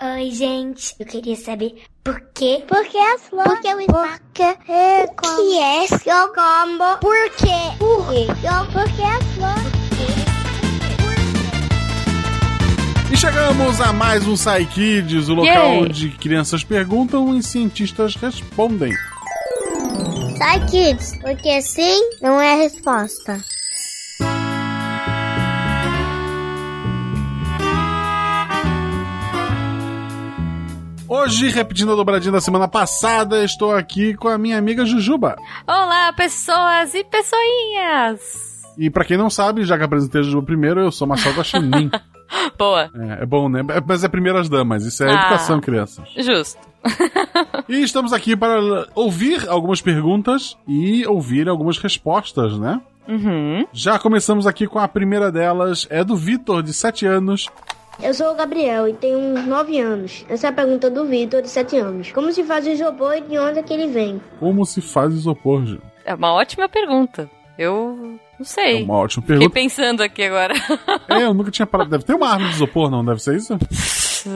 Oi, gente. Eu queria saber por quê? Por que as flores? Por que o espaço? Por que é O que é seu combo? Por quê? Por quê? Por que as flores? E chegamos a mais um Sai Kids, o local Yay! onde crianças perguntam e cientistas respondem. Sai, kids, porque sim não é a resposta. Hoje, repetindo a dobradinha da semana passada, estou aqui com a minha amiga Jujuba. Olá, pessoas e pessoinhas! E pra quem não sabe, já que apresentei a Jujuba primeiro, eu sou Marcelo Guaxinim. Boa, é, é bom, né? Mas é primeiras damas, isso é Ah. educação, crianças. justo. E estamos aqui para ouvir algumas perguntas e ouvir algumas respostas, né? Uhum. Já começamos aqui com a primeira delas, é do Vitor, de 7 anos. Eu sou o Gabriel e tenho uns 9 anos. Essa é a pergunta do Vitor, de 7 anos. Como se faz o isopor e de onde é que ele vem? Como se faz isopor, Ju? É uma ótima pergunta. Eu não É sei. uma ótima Fiquei pergunta. pensando aqui agora. É, eu nunca tinha parado. Deve ter uma árvore de isopor, não? Deve ser isso?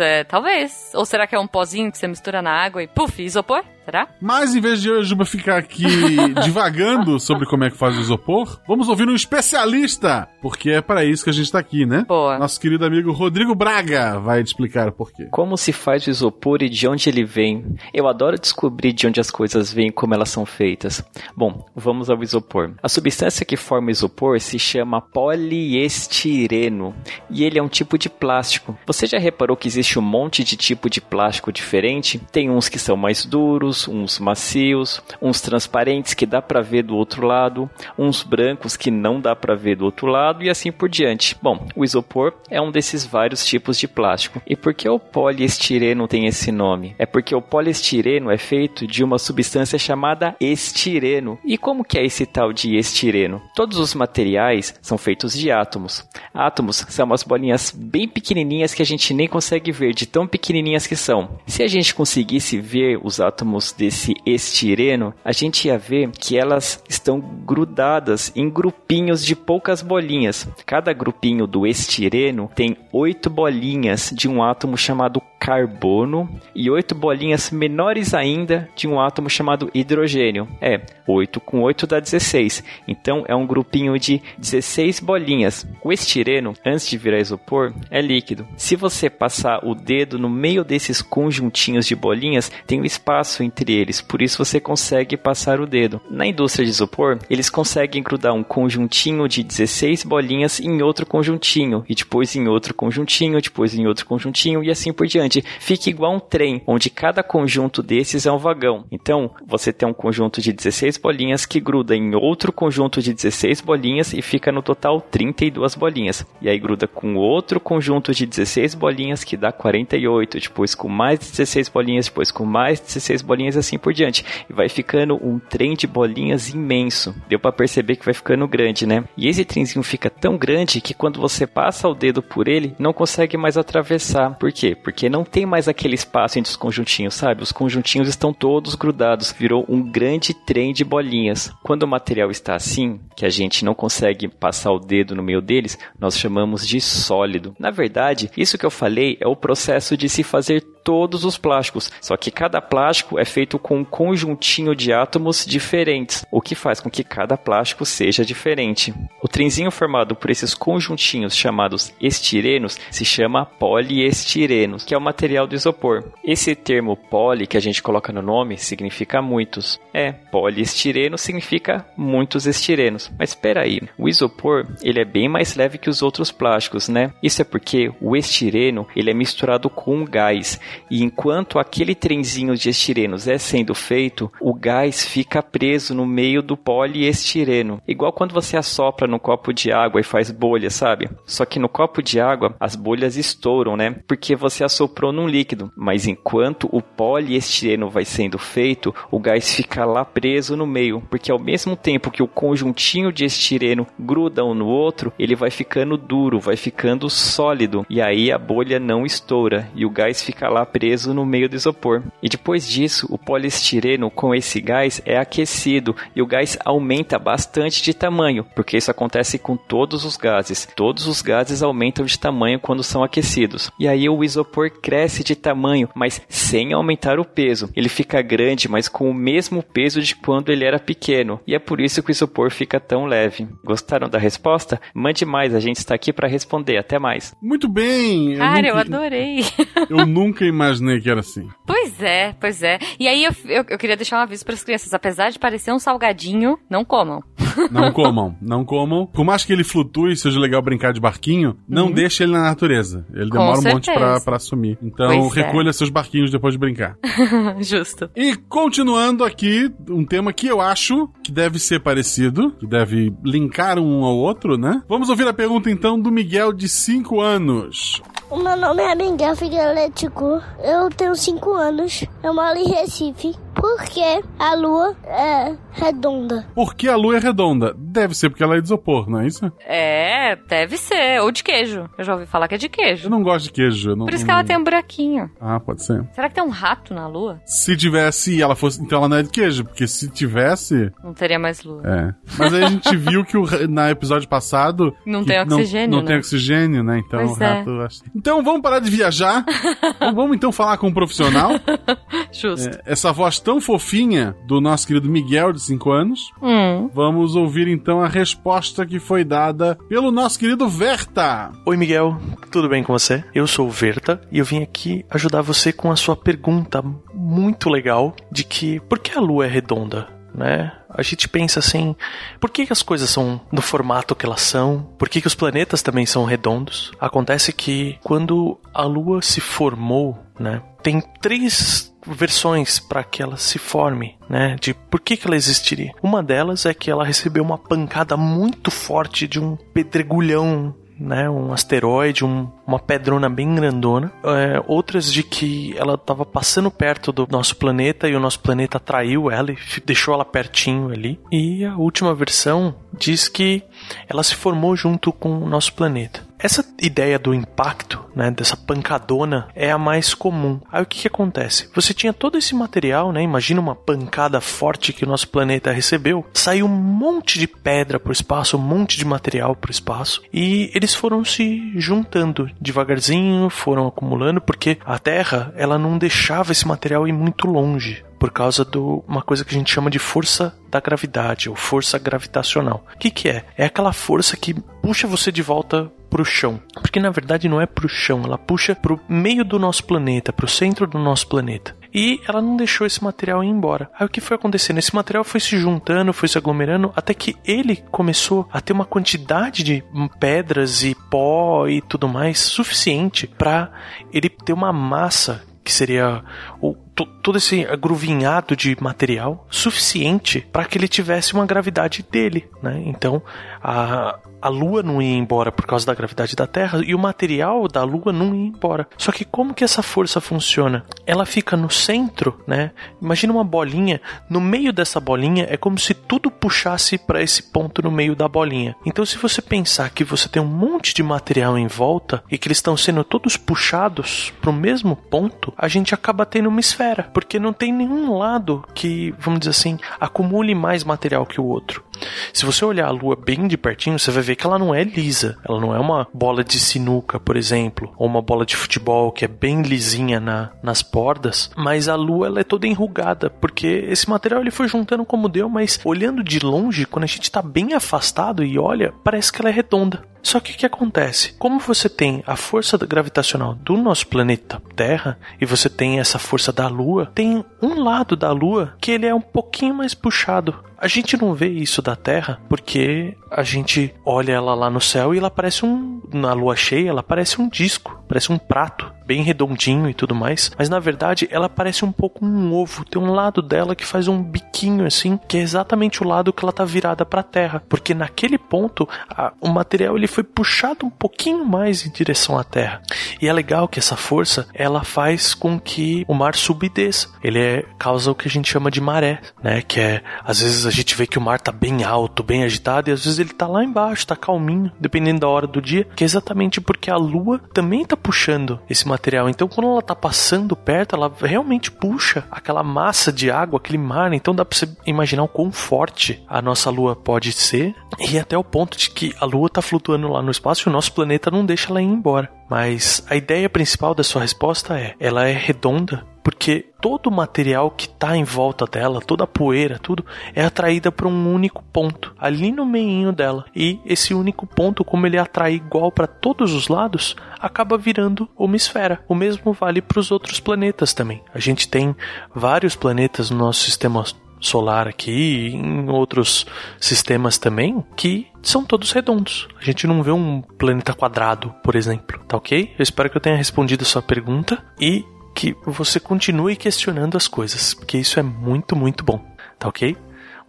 É, talvez. Ou será que é um pozinho que você mistura na água e puf, isopor? Será? Mas em vez de a Juba ficar aqui divagando sobre como é que faz o isopor, vamos ouvir um especialista, porque é para isso que a gente tá aqui, né? Boa. Nosso querido amigo Rodrigo Braga vai te explicar o porquê. Como se faz o isopor e de onde ele vem? Eu adoro descobrir de onde as coisas vêm e como elas são feitas. Bom, vamos ao isopor. A substância que forma o isopor se chama poliestireno e ele é um tipo de plástico. Você já reparou que existe um monte de tipo de plástico diferente? Tem uns que são mais duros, uns macios, uns transparentes que dá para ver do outro lado, uns brancos que não dá para ver do outro lado e assim por diante. Bom, o isopor é um desses vários tipos de plástico. E por que o poliestireno tem esse nome? É porque o poliestireno é feito de uma substância chamada estireno. E como que é esse tal de estireno? Todos os materiais são feitos de átomos. Átomos são umas bolinhas bem pequenininhas que a gente nem consegue ver de tão pequenininhas que são. Se a gente conseguisse ver os átomos desse estireno, a gente ia ver que elas estão grudadas em grupinhos de poucas bolinhas. Cada grupinho do estireno tem oito bolinhas de um átomo chamado carbono e oito bolinhas menores ainda de um átomo chamado hidrogênio. É, 8 com 8 dá 16. Então é um grupinho de 16 bolinhas. O estireno, antes de virar isopor, é líquido. Se você passar o dedo no meio desses conjuntinhos de bolinhas, tem um espaço entre eles, por isso você consegue passar o dedo. Na indústria de isopor, eles conseguem grudar um conjuntinho de 16 bolinhas em outro conjuntinho, e depois em outro conjuntinho, depois em outro conjuntinho e assim por diante. Fica igual um trem, onde cada conjunto desses é um vagão. Então, você tem um conjunto de 16 bolinhas que gruda em outro conjunto de 16 bolinhas e fica no total 32 bolinhas. E aí gruda com outro conjunto de 16 bolinhas que dá 48, depois com mais 16 bolinhas, depois com mais 16 bolinhas e assim por diante. E vai ficando um trem de bolinhas imenso. Deu para perceber que vai ficando grande, né? E esse trenzinho fica tão grande que quando você passa o dedo por ele, não consegue mais atravessar. Por quê? Porque não tem mais aquele espaço entre os conjuntinhos, sabe? Os conjuntinhos estão todos grudados, virou um grande trem de bolinhas. Quando o material está assim, que a gente não consegue passar o dedo no meio deles, nós chamamos de sólido. Na verdade, isso que eu falei é o processo de se fazer todos os plásticos, só que cada plástico é feito com um conjuntinho de átomos diferentes, o que faz com que cada plástico seja diferente. O trenzinho formado por esses conjuntinhos chamados estirenos se chama poliestirenos, que é o material do isopor. Esse termo poli que a gente coloca no nome significa muitos. É, poliestireno significa muitos estirenos. Mas espera aí, o isopor ele é bem mais leve que os outros plásticos, né? Isso é porque o estireno ele é misturado com um gás e enquanto aquele trenzinho de estirenos é sendo feito, o gás fica preso no meio do poliestireno. Igual quando você assopra no copo de água e faz bolha, sabe? Só que no copo de água as bolhas estouram, né? Porque você assoprou num líquido. Mas enquanto o poliestireno vai sendo feito, o gás fica lá preso no meio. Porque ao mesmo tempo que o conjuntinho de estireno gruda um no outro, ele vai ficando duro, vai ficando sólido. E aí a bolha não estoura e o gás fica lá continuar preso no meio do isopor. E depois disso, o poliestireno com esse gás é aquecido e o gás aumenta bastante de tamanho, porque isso acontece com todos os gases. Todos os gases aumentam de tamanho quando são aquecidos. E aí o isopor cresce de tamanho, mas sem aumentar o peso. Ele fica grande, mas com o mesmo peso de quando ele era pequeno. E é por isso que o isopor fica tão leve. Gostaram da resposta? Mande mais, a gente está aqui para responder. Até mais. Muito bem. Cara, eu nunca- adorei. Eu nunca imaginei que era assim. Pois é, pois é. E aí eu, eu, eu queria deixar um aviso para as crianças. Apesar de parecer um salgadinho, não comam. Não comam, não comam. Por mais que ele flutue, seja legal brincar de barquinho, não deixe ele na natureza. Ele Com demora um monte pra, certeza. pra assumir. Então, Pois é. recolha seus barquinhos depois de brincar. Justo. E continuando aqui, um tema que eu acho que deve ser parecido, que deve linkar um ao outro, né? Vamos ouvir a pergunta então do Miguel de 5 anos. O meu nome é Miguel Figueiredo. Eu tenho 5 anos. Eu moro em Recife. Por que a lua é redonda? Por que a lua é redonda? Deve ser porque ela é de isopor, não é isso? É, deve ser. Ou de queijo. Eu já ouvi falar que é de Eu queijo. não gosto de queijo. eu Não, Por isso que ela tem um buraquinho. Ah, pode ser. Será que tem um rato na lua? Se tivesse e ela fosse. Então ela não é de queijo, porque se tivesse. Não teria mais lua. É. Mas aí a gente viu que o, na episódio passado. Não tem oxigênio, Não, não né? tem oxigênio, né? Então Pois o é. rato. acho- Então vamos parar de viajar. vamos então falar com um profissional. Justo. É, essa voz tão fofinha do nosso querido Miguel, de 5 anos. Hum. Vamos ouvir então a resposta que foi dada pelo nosso querido Verta. Oi, Miguel, tudo bem com você? Eu sou o Verta e eu vim aqui ajudar você com a sua pergunta muito legal de que por que a Lua é redonda, né? A gente pensa assim, por que, as coisas são do formato que elas são? Por que, que os planetas também são redondos? Acontece que quando a Lua se formou, né? Tem três versões para que ela se forme, né? De por que, que ela existiria. Uma delas é que ela recebeu uma pancada muito forte de um pedregulhão né, um asteroide, um- uma pedrona bem grandona. É, outras de que ela estava passando perto do nosso planeta e o nosso planeta atraiu ela e deixou ela pertinho ali. E a última versão diz que ela se formou junto com o nosso planeta. Essa ideia do impacto, né, dessa pancadona, é a mais comum. Aí o que, que acontece? Você tinha todo esse material, né? Imagina uma pancada forte que o nosso planeta recebeu. Saiu um monte de pedra para o espaço, um monte de material para o espaço, e eles foram se juntando devagarzinho, foram acumulando, porque a Terra ela não deixava esse material ir muito longe por causa de uma coisa que a gente chama de força da gravidade, ou força gravitacional. O que, que é? É aquela força que puxa você de volta pro chão. Porque na verdade não é pro chão, ela puxa pro meio do nosso planeta, pro centro do nosso planeta. E ela não deixou esse material ir embora. Aí o que foi acontecendo? Esse material foi se juntando, foi se aglomerando, até que ele começou a ter uma quantidade de pedras e pó e tudo mais suficiente para ele ter uma massa que seria o, todo esse agruvinhado de material suficiente para que ele tivesse uma gravidade dele, né? Então a, a Lua não ia embora por causa da gravidade da Terra e o material da Lua não ia embora. Só que como que essa força funciona? Ela fica no centro, né? Imagina uma bolinha, no meio dessa bolinha é como se tudo puxasse para esse ponto no meio da bolinha. Então se você pensar que você tem um monte de material em volta e que eles estão sendo todos puxados para o mesmo ponto, a gente acaba tendo uma esfera, porque não tem nenhum lado que, vamos dizer assim, acumule mais material que o outro. Se você olhar a Lua bem de pertinho, você vai ver que ela não é lisa. Ela não é uma bola de sinuca, por exemplo, ou uma bola de futebol que é bem lisinha na, nas bordas. Mas a Lua ela é toda enrugada, porque esse material ele foi juntando como deu, mas olhando de longe, quando a gente está bem afastado e olha, parece que ela é redonda. Só que o que acontece? Como você tem a força gravitacional do nosso planeta Terra e você tem essa força da Lua, tem um lado da Lua que ele é um pouquinho mais puxado. A gente não vê isso da Terra porque a gente olha ela lá no céu e ela parece um. Na lua cheia, ela parece um disco, parece um prato, bem redondinho e tudo mais. Mas na verdade, ela parece um pouco um ovo. Tem um lado dela que faz um biquinho assim, que é exatamente o lado que ela tá virada para a Terra. Porque naquele ponto, a- o material ele foi puxado um pouquinho mais em direção à Terra. E é legal que essa força ela faz com que o mar suba desça. Ele é, causa o que a gente chama de maré, né? Que é às vezes a a gente vê que o mar tá bem alto, bem agitado, e às vezes ele tá lá embaixo, tá calminho, dependendo da hora do dia, que é exatamente porque a lua também tá puxando esse material. Então, quando ela tá passando perto, ela realmente puxa aquela massa de água, aquele mar. Então, dá pra você imaginar o quão forte a nossa lua pode ser, e até o ponto de que a lua tá flutuando lá no espaço e o nosso planeta não deixa ela ir embora. Mas a ideia principal da sua resposta é: ela é redonda porque todo o material que está em volta dela, toda a poeira, tudo, é atraída para um único ponto, ali no meio dela. E esse único ponto, como ele atrai igual para todos os lados, acaba virando uma esfera. O mesmo vale para os outros planetas também. A gente tem vários planetas no nosso sistema solar aqui em outros sistemas também que são todos redondos. A gente não vê um planeta quadrado, por exemplo. Tá ok? Eu espero que eu tenha respondido a sua pergunta e que você continue questionando as coisas, porque isso é muito, muito bom. Tá ok?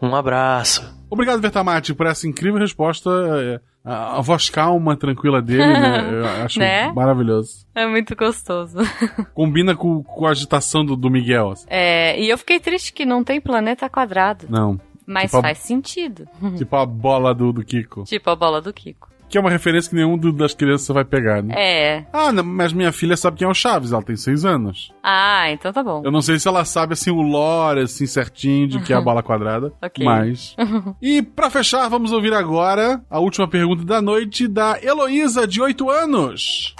Um abraço. Obrigado, Vertamati, por essa incrível resposta. é, A, a voz calma, tranquila dele, né? Eu acho Né? maravilhoso. É muito gostoso. Combina com, com a agitação do, do Miguel. assim. É, e eu fiquei triste que não tem planeta quadrado. Não. Mas Tipo a- faz sentido. Tipo a bola do, do Kiko. tipo a bola do Kiko. Que é uma referência que nenhum do- das crianças vai pegar, né? É. Ah, não, mas minha filha sabe quem é o Chaves, ela tem seis anos. Ah, então tá bom. Eu não sei se ela sabe, assim, o lore, assim, certinho de que é a bola quadrada. Ok. Mas... E pra fechar, vamos ouvir agora a última pergunta da noite da Heloísa, de 8 anos.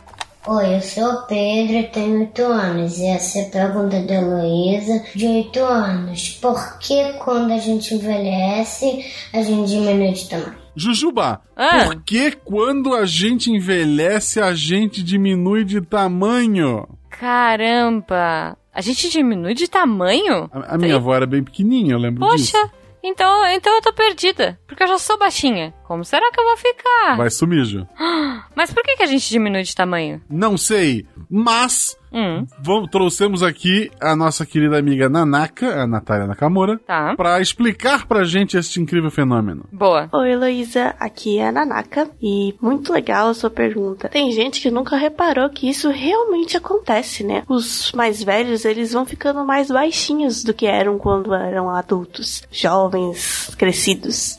Oi, eu sou o Pedro e tenho 8 anos. E essa é a pergunta da Heloísa, de 8 anos. Por que quando a gente envelhece, a gente diminui de tamanho? Jujuba, Ah. por que quando a gente envelhece, a gente diminui de tamanho? Caramba! A gente diminui de tamanho? A, a minha avó era bem pequenininha, eu lembro disso. Poxa, então, então eu tô perdida. Porque eu já sou baixinha. Como será que eu vou ficar? Vai sumir, Ju. Mas por que, que a gente diminui de tamanho? Não sei, mas Hum, vamos- trouxemos aqui a nossa querida amiga Nanaka, a Natália Nakamura, tá. pra explicar pra gente este incrível fenômeno. Boa. Oi, Heloísa, aqui é a Nanaka e muito legal a sua pergunta. Tem gente que nunca reparou que isso realmente acontece, né? Os mais velhos, eles vão ficando mais baixinhos do que eram quando eram adultos, jovens, crescidos.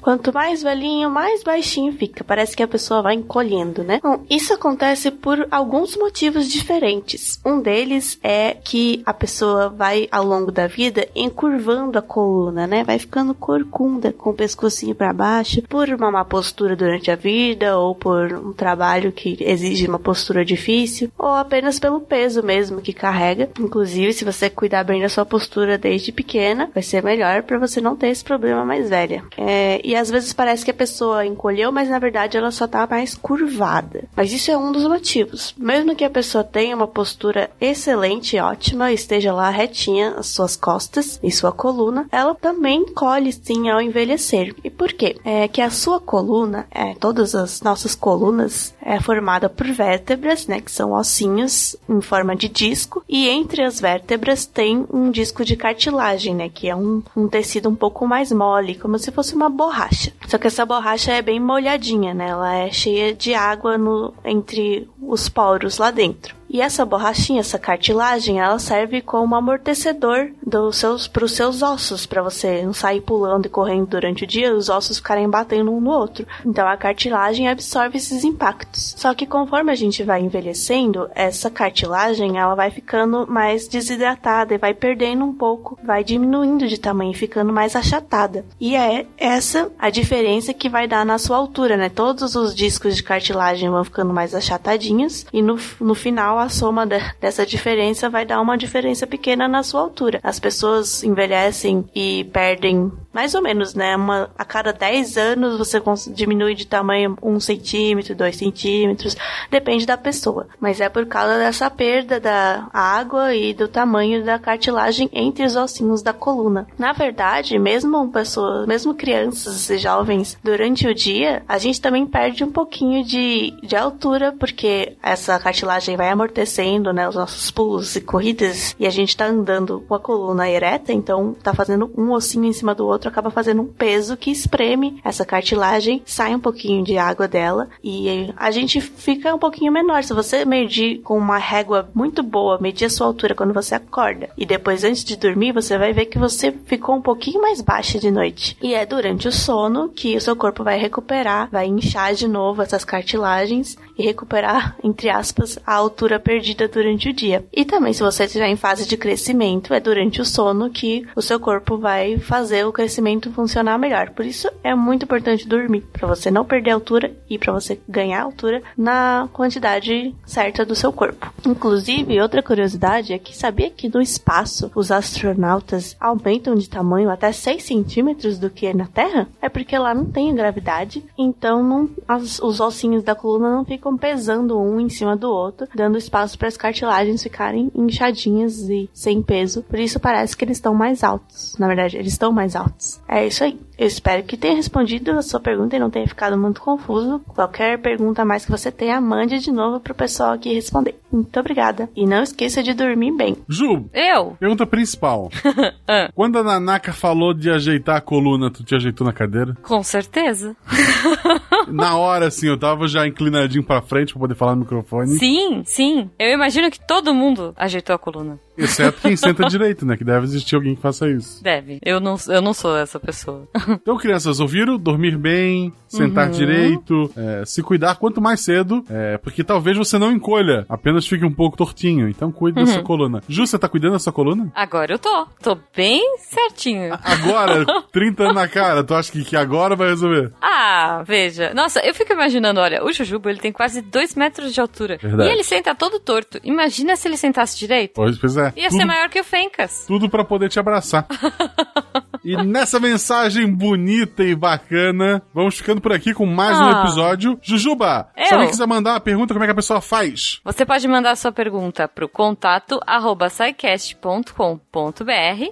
Quanto mais velhinho, mais baixinho fica. Parece que a pessoa vai encolhendo, né? Bom, isso acontece por alguns motivos diferentes. Um deles é que a pessoa vai, ao longo da vida, encurvando a coluna, né? Vai ficando corcunda, com o pescocinho para baixo, por uma má postura durante a vida, ou por um trabalho que exige uma postura difícil, ou apenas pelo peso mesmo que carrega. Inclusive, se você cuidar bem da sua postura desde pequena, vai ser melhor para você não ter esse problema mais velha. É, e às vezes parece que a pessoa encolheu, mas na verdade ela só tá mais curvada. Mas isso é um dos motivos. Mesmo que a pessoa tenha uma postura excelente, ótima, esteja lá retinha as suas costas e sua coluna, ela também colhe sim ao envelhecer. E por quê? É que a sua coluna, é, todas as nossas colunas, é formada por vértebras, né, que são ossinhos em forma de disco, e entre as vértebras tem um disco de cartilagem, né, que é um, um tecido um pouco mais mole, como se fosse uma borracha. Só que essa borracha é bem molhadinha, né? Ela é cheia de água no, entre os poros lá dentro. E essa borrachinha, essa cartilagem, ela serve como amortecedor dos seus, pros seus ossos, para você não sair pulando e correndo durante o dia, os ossos ficarem batendo um no outro. Então a cartilagem absorve esses impactos. Só que conforme a gente vai envelhecendo, essa cartilagem ela vai ficando mais desidratada e vai perdendo um pouco, vai diminuindo de tamanho, ficando mais achatada. E é essa a diferença que vai dar na sua altura, né? Todos os discos de cartilagem vão ficando mais achatadinhos e no, no final a soma de- dessa diferença vai dar uma diferença pequena na sua altura. As pessoas envelhecem e perdem mais ou menos, né? Uma, a cada 10 anos você diminui de tamanho 1 centímetro, 2 centímetros, depende da pessoa. Mas é por causa dessa perda da água e do tamanho da cartilagem entre os ossinhos da coluna. Na verdade, mesmo pessoas, mesmo crianças e jovens, durante o dia, a gente também perde um pouquinho de, de altura, porque essa cartilagem vai amortecendo, né, os nossos pulos e corridas, e a gente tá andando com a coluna ereta, então tá fazendo um ossinho em cima do outro outro acaba fazendo um peso que espreme essa cartilagem, sai um pouquinho de água dela e a gente fica um pouquinho menor. Se você medir com uma régua muito boa, medir a sua altura quando você acorda e depois antes de dormir, você vai ver que você ficou um pouquinho mais baixa de noite. E é durante o sono que o seu corpo vai recuperar, vai inchar de novo essas cartilagens e recuperar, entre aspas, a altura perdida durante o dia. E também, se você estiver em fase de crescimento, é durante o sono que o seu corpo vai fazer o crescimento funcionar melhor. Por isso é muito importante dormir, para você não perder altura e para você ganhar altura na quantidade certa do seu corpo. Inclusive, outra curiosidade é que sabia que no espaço os astronautas aumentam de tamanho até 6 centímetros do que é na Terra? É porque lá não tem gravidade, então não, as, os ossinhos da coluna não ficam pesando um em cima do outro, dando espaço para as cartilagens ficarem inchadinhas e sem peso. Por isso parece que eles estão mais altos. Na verdade, eles estão mais altos. É isso aí. Eu espero que tenha respondido a sua pergunta e não tenha ficado muito confuso. Qualquer pergunta mais que você tenha, mande de novo pro pessoal aqui responder. Muito obrigada. E não esqueça de dormir bem. Ju, Eu? pergunta principal. Ah, Quando a Nanaka falou de ajeitar a coluna, tu te ajeitou na cadeira? com certeza. Na hora, assim, eu tava já inclinadinho pra frente pra poder falar no microfone. Sim, sim. Eu imagino que todo mundo ajeitou a coluna. Exceto quem senta direito, né? Que deve existir alguém que faça isso. Deve. Eu não, eu não sou essa pessoa. Então, crianças, ouviram? Dormir bem, sentar Uhum. direito, é, se cuidar quanto mais cedo, é, porque talvez você não encolha, apenas fique um pouco tortinho. Então, cuide da Uhum. sua coluna. Ju, você tá cuidando da sua coluna? Agora eu tô. Tô bem certinho. Agora, 30 anos na cara, tu acha que, que agora vai resolver? Ah, veja. Nossa, eu fico imaginando, olha, o Jujubo, ele tem quase 2 metros de altura. Verdade. E ele senta todo torto. Imagina se ele sentasse direito. Pois, pois é. Ia Tudo- ser maior que o Fencas. Tudo pra poder te abraçar. e nessa mensagem bonita e bacana, vamos ficando por aqui com mais um Ah. episódio. Jujuba, se Eu? alguém quiser mandar uma pergunta, como é que a pessoa faz? Você pode mandar sua pergunta pro contato arroba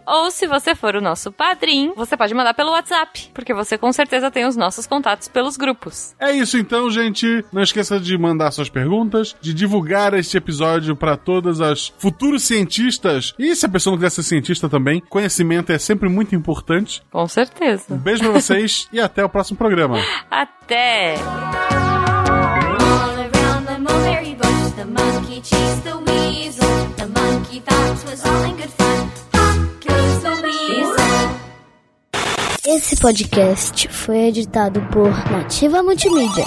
ou se você for o nosso padrinho, você pode mandar pelo WhatsApp, porque você com certeza tem os nossos contatos pelos grupos. É isso então, gente. Não esqueça de mandar suas perguntas, de divulgar este episódio para todas as futuros cientistas. E se a pessoa não quiser ser cientista também, conhecimento é sempre muito importante. Com Um certeza. beijo pra vocês e até o próximo programa. Até! Esse podcast foi editado por Nativa Multimídia.